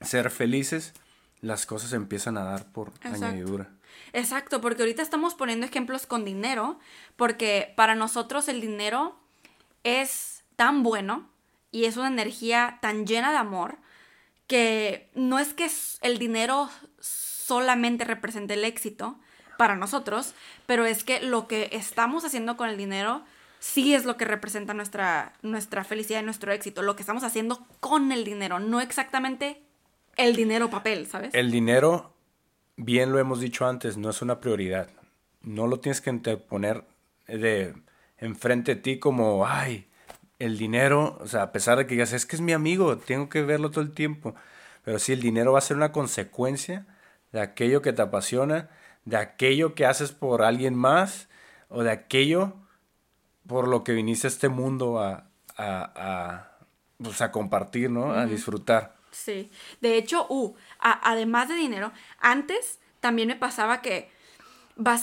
ser felices, las cosas empiezan a dar por Exacto. añadidura. Exacto, porque ahorita estamos poniendo ejemplos con dinero, porque para nosotros el dinero es tan bueno y es una energía tan llena de amor que no es que el dinero solamente represente el éxito para nosotros, pero es que lo que estamos haciendo con el dinero sí es lo que representa nuestra, nuestra felicidad y nuestro éxito, lo que estamos haciendo con el dinero, no exactamente el dinero papel, ¿sabes? El dinero, bien lo hemos dicho antes, no es una prioridad. No lo tienes que interponer de enfrente de ti como, ay, el dinero, o sea, a pesar de que digas, es que es mi amigo, tengo que verlo todo el tiempo. Pero sí, el dinero va a ser una consecuencia de aquello que te apasiona, de aquello que haces por alguien más, o de aquello por lo que viniste a este mundo a, a, a, pues, a compartir, ¿no? A disfrutar. Sí. De hecho, uh, además de dinero, antes también me pasaba que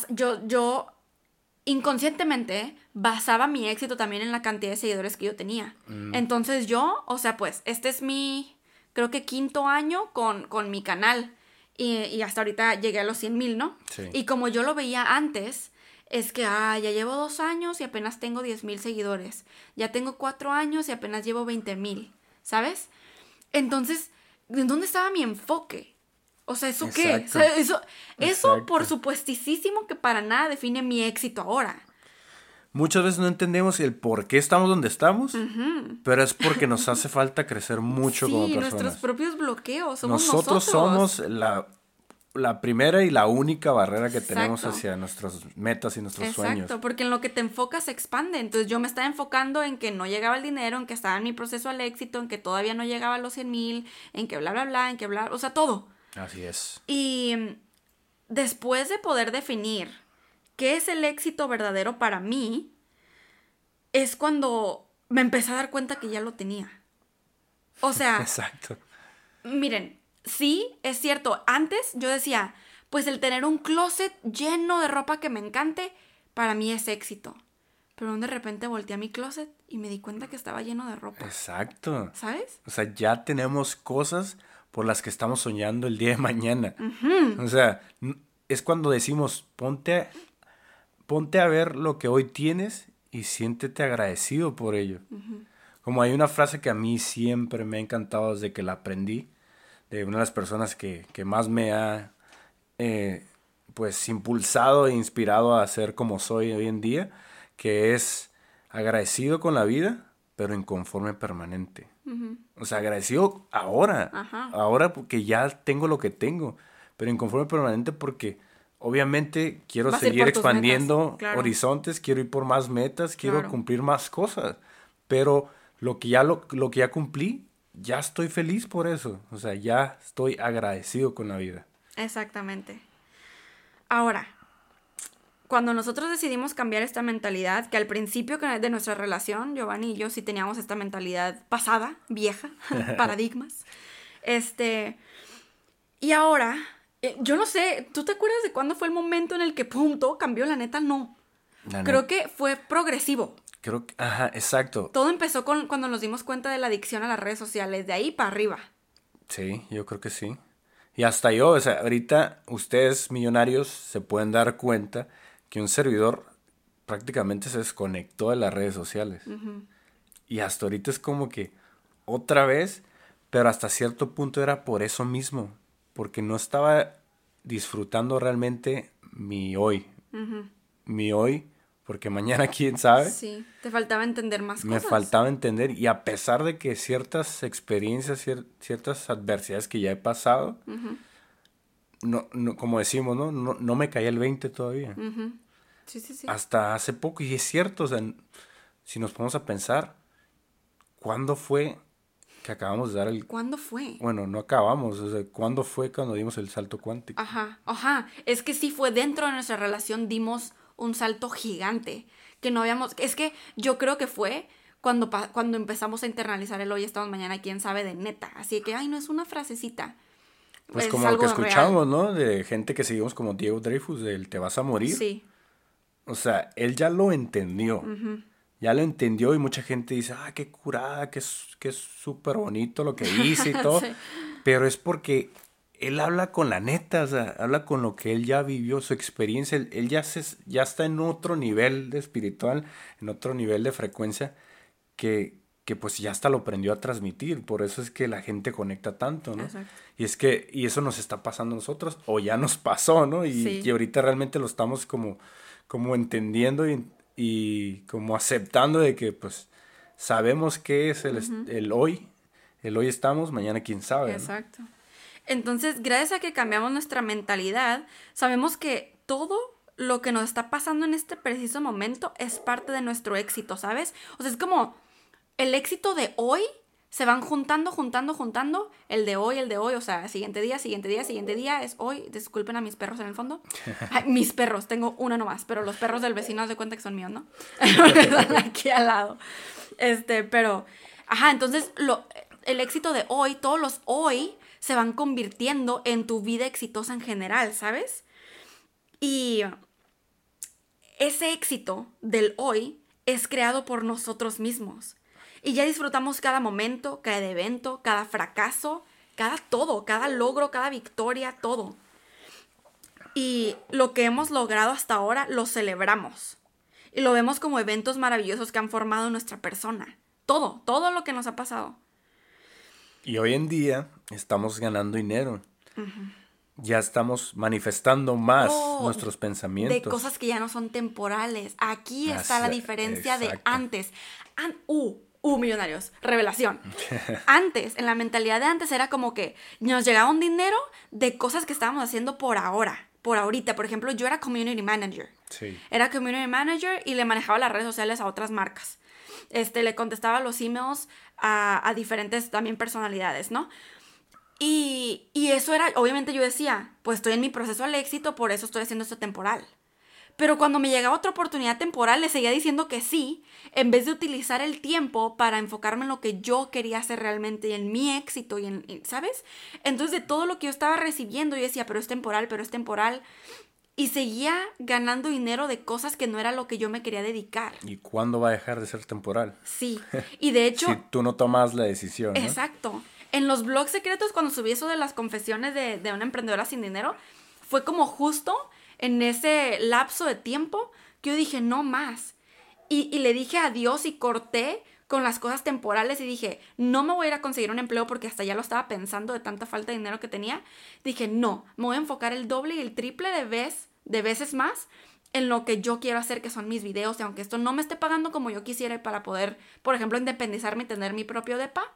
yo, yo inconscientemente basaba mi éxito también en la cantidad de seguidores que yo tenía. Entonces yo, o sea, pues, este es mi, creo que quinto año con, con mi canal. Y, y hasta ahorita llegué a los 100 mil, ¿no? Sí. Y como yo lo veía antes, es que, ah, ya llevo dos años y apenas tengo 10 mil seguidores. Ya tengo cuatro años y apenas llevo 20 mil, ¿sabes? Entonces, ¿en dónde estaba mi enfoque? O sea, ¿eso qué? Exacto. O sea, eso, eso por supuestísimo que para nada define mi éxito ahora. Muchas veces no entendemos el por qué estamos donde estamos, pero es porque nos hace falta crecer mucho sí, como nuestros personas. propios bloqueos. Somos Nosotros, nosotros, somos la, la primera y la única barrera que tenemos Exacto. hacia nuestras metas y nuestros Exacto, sueños. porque en lo que te enfocas se expande. Entonces yo me estaba enfocando en que no llegaba el dinero, en que estaba en mi proceso al éxito, en que todavía no llegaba a los 100 mil, en que bla, bla, bla, en que bla, o sea, todo. Así es. Y mm, después de poder definir qué es el éxito verdadero para mí, es cuando me empecé a dar cuenta que ya lo tenía. O sea, Exacto. miren, sí, es cierto, antes yo decía, pues el tener un closet lleno de ropa que me encante, para mí es éxito. Pero de repente volteé a mi closet y me di cuenta que estaba lleno de ropa. Exacto. ¿Sabes? O sea, ya tenemos cosas por las que estamos soñando el día de mañana. O sea, es cuando decimos, ponte, a- ponte a ver lo que hoy tienes y siéntete agradecido por ello. Como hay una frase que a mí siempre me ha encantado desde que la aprendí, de una de las personas que, que más me ha, eh, pues, impulsado e inspirado a ser como soy hoy en día, que es agradecido con la vida, pero inconforme permanente. O sea, agradecido ahora. Ajá. Ahora porque ya tengo lo que tengo. Pero inconforme permanente porque obviamente quiero Vas seguir expandiendo claro. horizontes, quiero ir por más metas, quiero Claro. cumplir más cosas. Pero lo que ya lo, lo que ya cumplí, ya estoy feliz por eso. O sea, ya estoy agradecido con la vida. Exactamente. Ahora, cuando nosotros decidimos cambiar esta mentalidad, que al principio de nuestra relación, Giovanni y yo sí teníamos esta mentalidad pasada, vieja, paradigmas, este, y ahora, eh, yo no sé, ¿tú te acuerdas de cuándo fue el momento en el que, pum, todo cambió? La neta, no. La Creo que fue progresivo. Creo que, ajá, exacto. Todo empezó con, cuando nos dimos cuenta de la adicción a las redes sociales, de ahí para arriba. Sí, yo creo que sí. Y hasta yo, o sea, ahorita ustedes millonarios se pueden dar cuenta que un servidor prácticamente se desconectó de las redes sociales. Y hasta ahorita es como que otra vez, pero hasta cierto punto era por eso mismo, porque no estaba disfrutando realmente mi hoy. Mi hoy, porque mañana quién sabe. Sí, te faltaba entender más Me cosas. faltaba entender y a pesar de que ciertas experiencias, cier- ciertas adversidades que ya he pasado, no, no, como decimos, ¿no? ¿no? No me caía el 20 todavía. Sí, sí, sí. Hasta hace poco, y es cierto, o sea, si nos ponemos a pensar, ¿cuándo fue que acabamos de dar el... ¿Cuándo fue? Bueno, no acabamos, o sea, ¿cuándo fue cuando dimos el salto cuántico? Ajá, ajá. Es que sí fue dentro de nuestra relación dimos un salto gigante, que no habíamos... Es que yo creo que fue cuando, pa- cuando empezamos a internalizar el hoy estamos mañana, quién sabe de neta. Así que, ay, no es una frasecita. Pues es como lo que real. escuchamos, ¿no? De gente que seguimos como Diego Dreyfus, del te vas a morir. Sí, O sea, él ya lo entendió. Ya lo entendió y mucha gente dice, ah, qué curada, que es súper bonito lo que hice y todo. Sí. Pero es porque él habla con la neta, o sea, habla con lo que él ya vivió, su experiencia. Él, él ya, se, ya está en otro nivel de espiritual, en otro nivel de frecuencia que, que pues ya hasta lo aprendió a transmitir. Por eso es que la gente conecta tanto, ¿no? Exacto. Y es que, y eso nos está pasando a nosotros, o ya nos pasó, ¿no? Y, Sí. y ahorita realmente lo estamos como, como entendiendo y, y como aceptando de que pues sabemos qué es el, el hoy, el hoy estamos, mañana quién sabe, ¿no? exacto. Entonces, gracias a que cambiamos nuestra mentalidad, sabemos que todo lo que nos está pasando en este preciso momento es parte de nuestro éxito, ¿sabes? O sea, es como el éxito de hoy se van juntando, juntando, juntando. El de hoy, el de hoy, o sea, siguiente día, siguiente día, siguiente día es hoy. Disculpen a mis perros en el fondo. Ay, mis perros, tengo uno nomás, pero los perros del vecino de cuenta que son míos, ¿no? Están aquí al lado. Este, pero, ajá, entonces lo, el éxito de hoy, todos los hoy se van convirtiendo en tu vida exitosa en general, ¿sabes? Y ese éxito del hoy es creado por nosotros mismos. Y ya disfrutamos cada momento, cada evento, cada fracaso, cada todo, cada logro, cada victoria, todo. Y lo que hemos logrado hasta ahora lo celebramos. Y lo vemos como eventos maravillosos que han formado nuestra persona. Todo, todo lo que nos ha pasado. Y hoy en día estamos ganando dinero. Ya estamos manifestando más Oh, nuestros pensamientos. De cosas que ya no son temporales. Aquí está la diferencia de antes. An- uh, uh, millonarios. Revelación. antes, en la mentalidad de antes era como que nos llegaba un dinero de cosas que estábamos haciendo por ahora. Por ahorita. Por ejemplo, yo era community manager. Sí. Era community manager y le manejaba las redes sociales a otras marcas. Este, le contestaba los emails a, a diferentes también personalidades, ¿no? Y, y eso era, obviamente yo decía, pues estoy en mi proceso al éxito, por eso estoy haciendo esto temporal. Pero cuando me llegaba otra oportunidad temporal, le seguía diciendo que sí, en vez de utilizar el tiempo para enfocarme en lo que yo quería hacer realmente y en mi éxito, y en, ¿sabes? Entonces de todo lo que yo estaba recibiendo, yo decía, pero es temporal, pero es temporal. Y seguía ganando dinero de cosas que no era lo que yo me quería dedicar. ¿Y cuándo va a dejar de ser temporal? Sí. Y de hecho, si tú no tomas la decisión, ¿no? Exacto. En los blogs secretos, cuando subí eso de las confesiones de, de una emprendedora sin dinero, fue como justo en ese lapso de tiempo que yo dije, no más. Y, le dije adiós y corté con las cosas temporales y dije, no me voy a ir a conseguir un empleo porque hasta ya lo estaba pensando de tanta falta de dinero que tenía. Dije, no, me voy a enfocar el doble y el triple de, vez, de veces más en lo que yo quiero hacer, que son mis videos. Y aunque esto no me esté pagando como yo quisiera para poder, por ejemplo, independizarme y tener mi propio depa,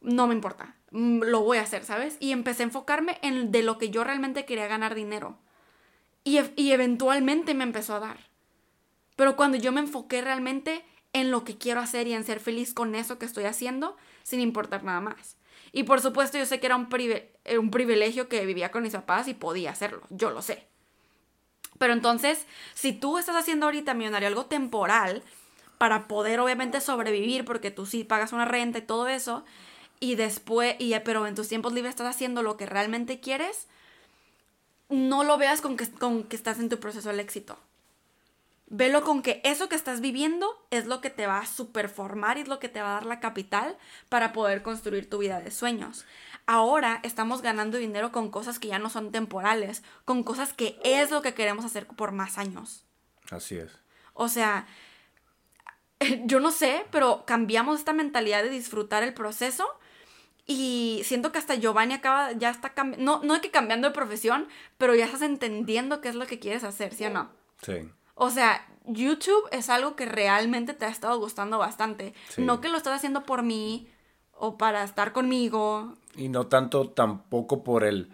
no me importa, mm, lo voy a hacer, ¿sabes? Y empecé a enfocarme en de lo que yo realmente quería ganar dinero. Y, y eventualmente me empezó a dar. Pero cuando yo me enfoqué realmente en lo que quiero hacer y en ser feliz con eso que estoy haciendo, sin importar nada más. Y por supuesto yo sé que era eh, un privilegio que vivía con mis papás y podía hacerlo, yo lo sé. Pero entonces, si tú estás haciendo ahorita, millonario, algo temporal, para poder obviamente sobrevivir, porque tú sí pagas una renta y todo eso, y después, y, pero en tus tiempos libres estás haciendo lo que realmente quieres, no lo veas con que, con que estás en tu proceso al éxito. Velo con que eso que estás viviendo es lo que te va a superformar y es lo que te va a dar la capital para poder construir tu vida de sueños. Ahora estamos ganando dinero con cosas que ya no son temporales, con cosas que es lo que queremos hacer por más años. Así es. O sea, yo no sé, pero cambiamos esta mentalidad de disfrutar el proceso y siento que hasta Giovanni acaba, ya está cambiando, no, de que cambiando de profesión, pero ya estás entendiendo qué es lo que quieres hacer, ¿sí o no? Sí. O sea, YouTube es algo que realmente te ha estado gustando bastante. Sí. No que lo estás haciendo por mí o para estar conmigo. Y no tanto tampoco por el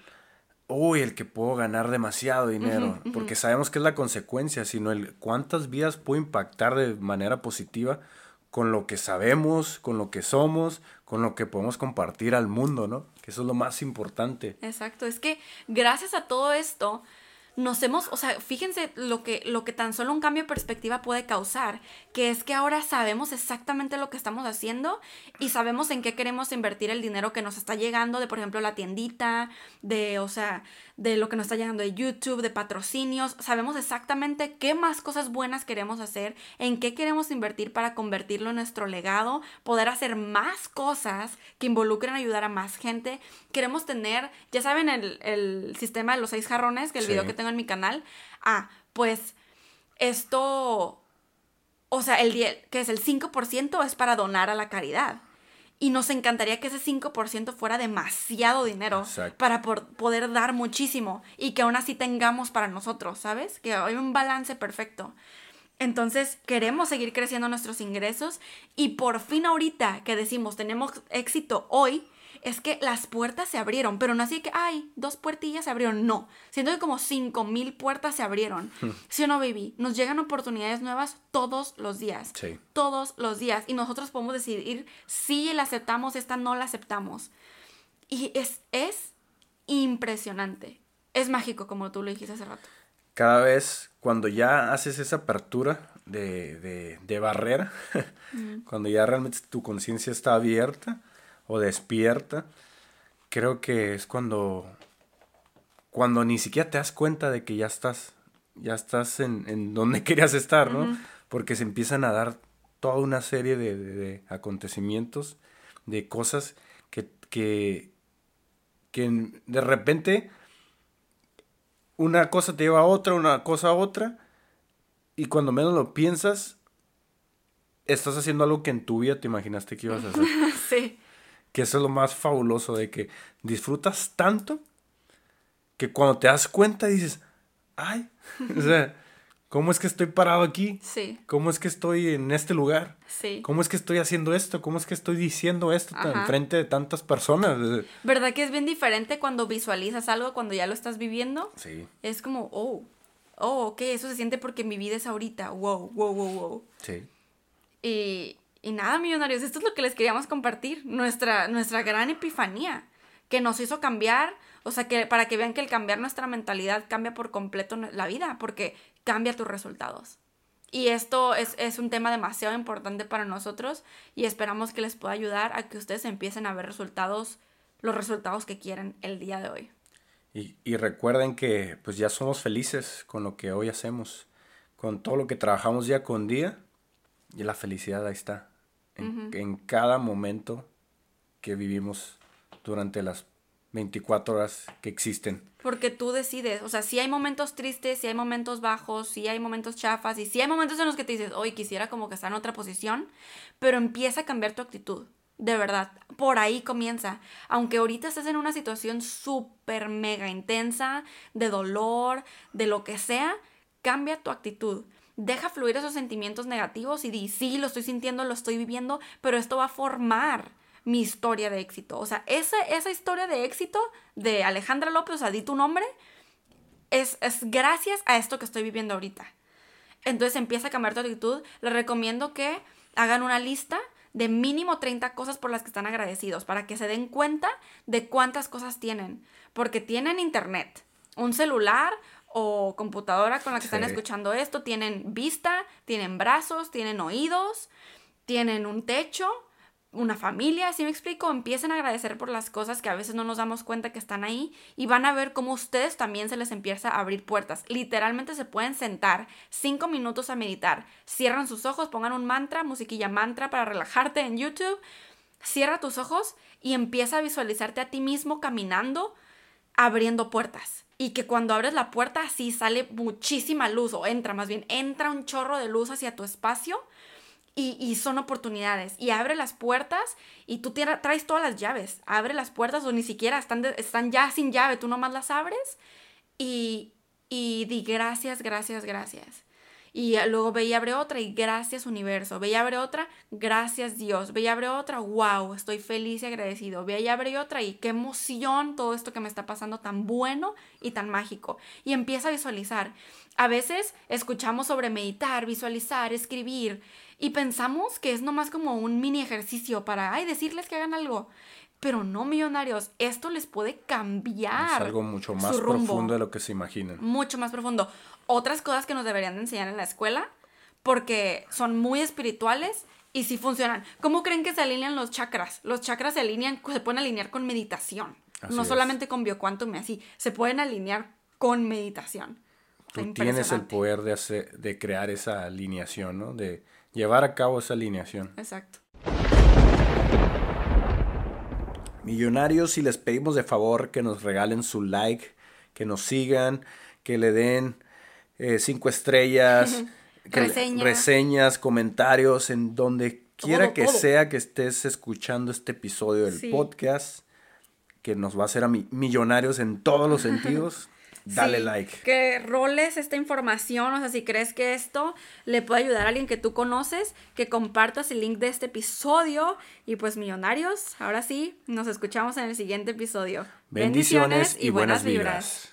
uy, el que puedo ganar demasiado dinero, porque sabemos que es la consecuencia, sino el cuántas vidas puedo impactar de manera positiva con lo que sabemos, con lo que somos, con lo que podemos compartir al mundo, ¿no? Que eso es lo más importante. Exacto, es que gracias a todo esto, nos hemos, o sea, fíjense lo que, lo que tan solo un cambio de perspectiva puede causar, que es que ahora sabemos exactamente lo que estamos haciendo y sabemos en qué queremos invertir el dinero que nos está llegando de, por ejemplo, la tiendita, de, o sea, de lo que nos está llegando de YouTube, de patrocinios, sabemos exactamente qué más cosas buenas queremos hacer, en qué queremos invertir para convertirlo en nuestro legado, poder hacer más cosas que involucren ayudar a más gente. Queremos tener, ya saben, el, sistema de los seis jarrones, que el video que tengo en mi canal. Ah, pues esto, o sea, el que es el 5% es para donar a la caridad. Y nos encantaría que ese 5% fuera demasiado dinero para poder dar muchísimo y que aún así tengamos para nosotros, ¿sabes? Que hay un balance perfecto. Entonces queremos seguir creciendo nuestros ingresos y por fin ahorita que decimos tenemos éxito hoy, es que las puertas se abrieron, pero no así que, ay, dos puertillas se abrieron, no. Siento que como cinco mil puertas se abrieron. ¿Sí o no, baby? Nos llegan oportunidades nuevas todos los días. Sí. Todos los días. Y nosotros podemos decidir si la aceptamos, esta no la aceptamos. Y es, es impresionante. Es mágico, como tú lo dijiste hace rato. Cada vez cuando ya haces esa apertura de, de, barrera, cuando ya realmente tu conciencia está abierta, o despierta, creo que es cuando, cuando ni siquiera te das cuenta de que ya estás, ya estás en, donde querías estar, ¿no? Porque se empiezan a dar toda una serie de, acontecimientos, de cosas que, que, que de repente una cosa te lleva a otra, una cosa a otra, y cuando menos lo piensas, estás haciendo algo que en tu vida te imaginaste que ibas a hacer. sí que eso es lo más fabuloso de que disfrutas tanto que cuando te das cuenta dices, ay, o sea, ¿cómo es que estoy parado aquí? Sí. ¿Cómo es que estoy en este lugar? Sí. ¿Cómo es que estoy haciendo esto? ¿Cómo es que estoy diciendo esto en frente de tantas personas? ¿Verdad que es bien diferente cuando visualizas algo, cuando ya lo estás viviendo? Sí. Es como, oh, oh, ok, eso se siente porque mi vida es ahorita, wow, wow, wow, wow. Sí. Y, y nada, millonarios, esto es lo que les queríamos compartir, nuestra, nuestra gran epifanía, que nos hizo cambiar, o sea, que para que vean que el cambiar nuestra mentalidad cambia por completo la vida, porque cambia tus resultados. Y esto es, es, un tema demasiado importante para nosotros y esperamos que les pueda ayudar a que ustedes empiecen a ver resultados, los resultados que quieren el día de hoy. Y, y recuerden que pues ya somos felices con lo que hoy hacemos, con todo lo que trabajamos día con día y la felicidad ahí está en, cada momento que vivimos durante las 24 horas que existen. Porque tú decides, o sea, si hay momentos tristes, si hay momentos bajos, si hay momentos chafas y si hay momentos en los que te dices, hoy quisiera como que estar en otra posición, pero empieza a cambiar tu actitud. De verdad, por ahí comienza. Aunque ahorita estés en una situación súper mega intensa, de dolor, de lo que sea, cambia tu actitud deja fluir esos sentimientos negativos y di, sí, lo estoy sintiendo, lo estoy viviendo, pero esto va a formar mi historia de éxito. O sea, esa, esa historia de éxito de Alejandra López, o sea, di tu nombre, es, es gracias a esto que estoy viviendo ahorita. Entonces empieza a cambiar tu actitud. Les recomiendo que hagan una lista de mínimo 30 cosas por las que están agradecidos, para que se den cuenta de cuántas cosas tienen. Porque tienen internet, un celular, o computadora con la que están escuchando esto, tienen vista, tienen brazos, tienen oídos, tienen un techo, una familia, si me explico, empiecen a agradecer por las cosas que a veces no nos damos cuenta que están ahí y van a ver cómo ustedes también se les empieza a abrir puertas. Literalmente se pueden sentar cinco minutos a meditar, cierran sus ojos, pongan un mantra, musiquilla mantra para relajarte en YouTube, cierra tus ojos y empieza a visualizarte a ti mismo caminando, abriendo puertas y que cuando abres la puerta así sale muchísima luz o entra más bien, entra un chorro de luz hacia tu espacio y, son oportunidades. Y abre las puertas y tú traes todas las llaves. Abre las puertas o ni siquiera están, están ya sin llave, tú nomás las abres y, y di gracias, gracias, gracias. Y luego ve y abre otra y gracias universo. Ve y abre otra, gracias Dios. Ve y abre otra, wow, estoy feliz y agradecido. Ve y abre otra y qué emoción todo esto que me está pasando tan bueno y tan mágico. Y empieza a visualizar. A veces escuchamos sobre meditar, visualizar, escribir y pensamos que es nomás como un mini ejercicio para, ay, decirles que hagan algo. Pero no, millonarios, esto les puede cambiar. Es algo mucho más profundo de lo que se imaginan. Mucho más profundo. Otras cosas que nos deberían de enseñar en la escuela, porque son muy espirituales y sí funcionan. ¿Cómo creen que se alinean los chakras? Los chakras se alinean, se pueden alinear con meditación. no solamente con bioquantum y así, se pueden alinear con meditación. Tú tienes el poder de, hacer, de crear esa alineación, ¿no? De llevar a cabo esa alineación. Exacto. Millonarios, si les pedimos de favor que nos regalen su like, que nos sigan, que le den eh, cinco estrellas, reseñas, comentarios, en donde quiera que sea que estés escuchando este episodio del podcast, que nos va a hacer a millonarios en todos los sentidos. Dale like. Que roles esta información, o sea, si crees que esto le puede ayudar a alguien que tú conoces, que compartas el link de este episodio. Y pues, millonarios, ahora sí, nos escuchamos en el siguiente episodio. Bendiciones, y, buenas vibras.